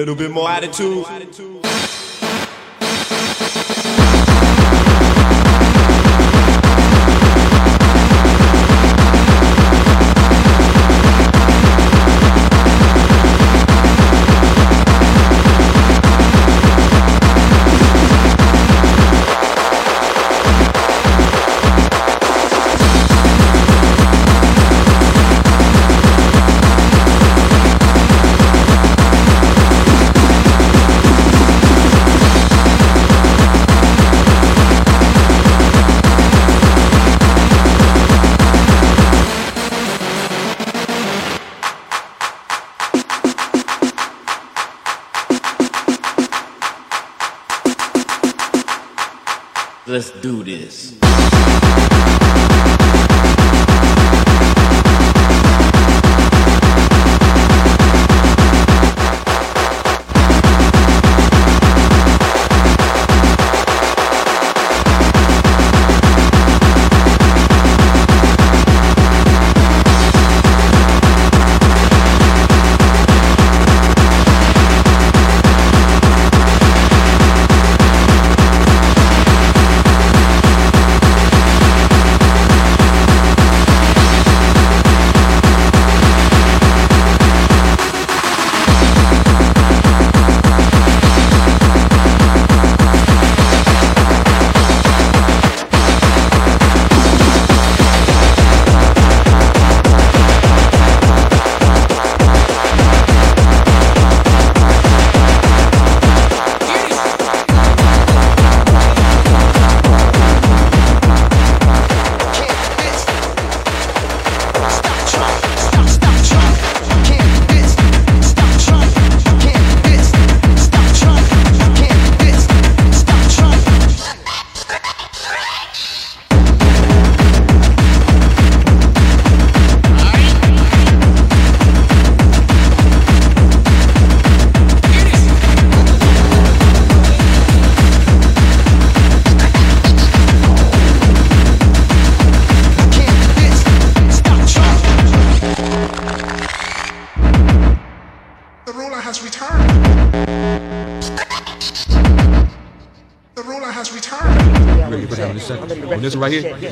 little bit more attitude.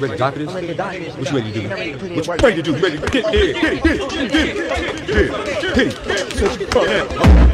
You ready to die for this? What you ready to do? What you ready to do? You ready to hit, hit, hit, hit, hit, hit, hit, hit. I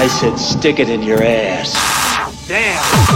I said stick it in your ass. Damn!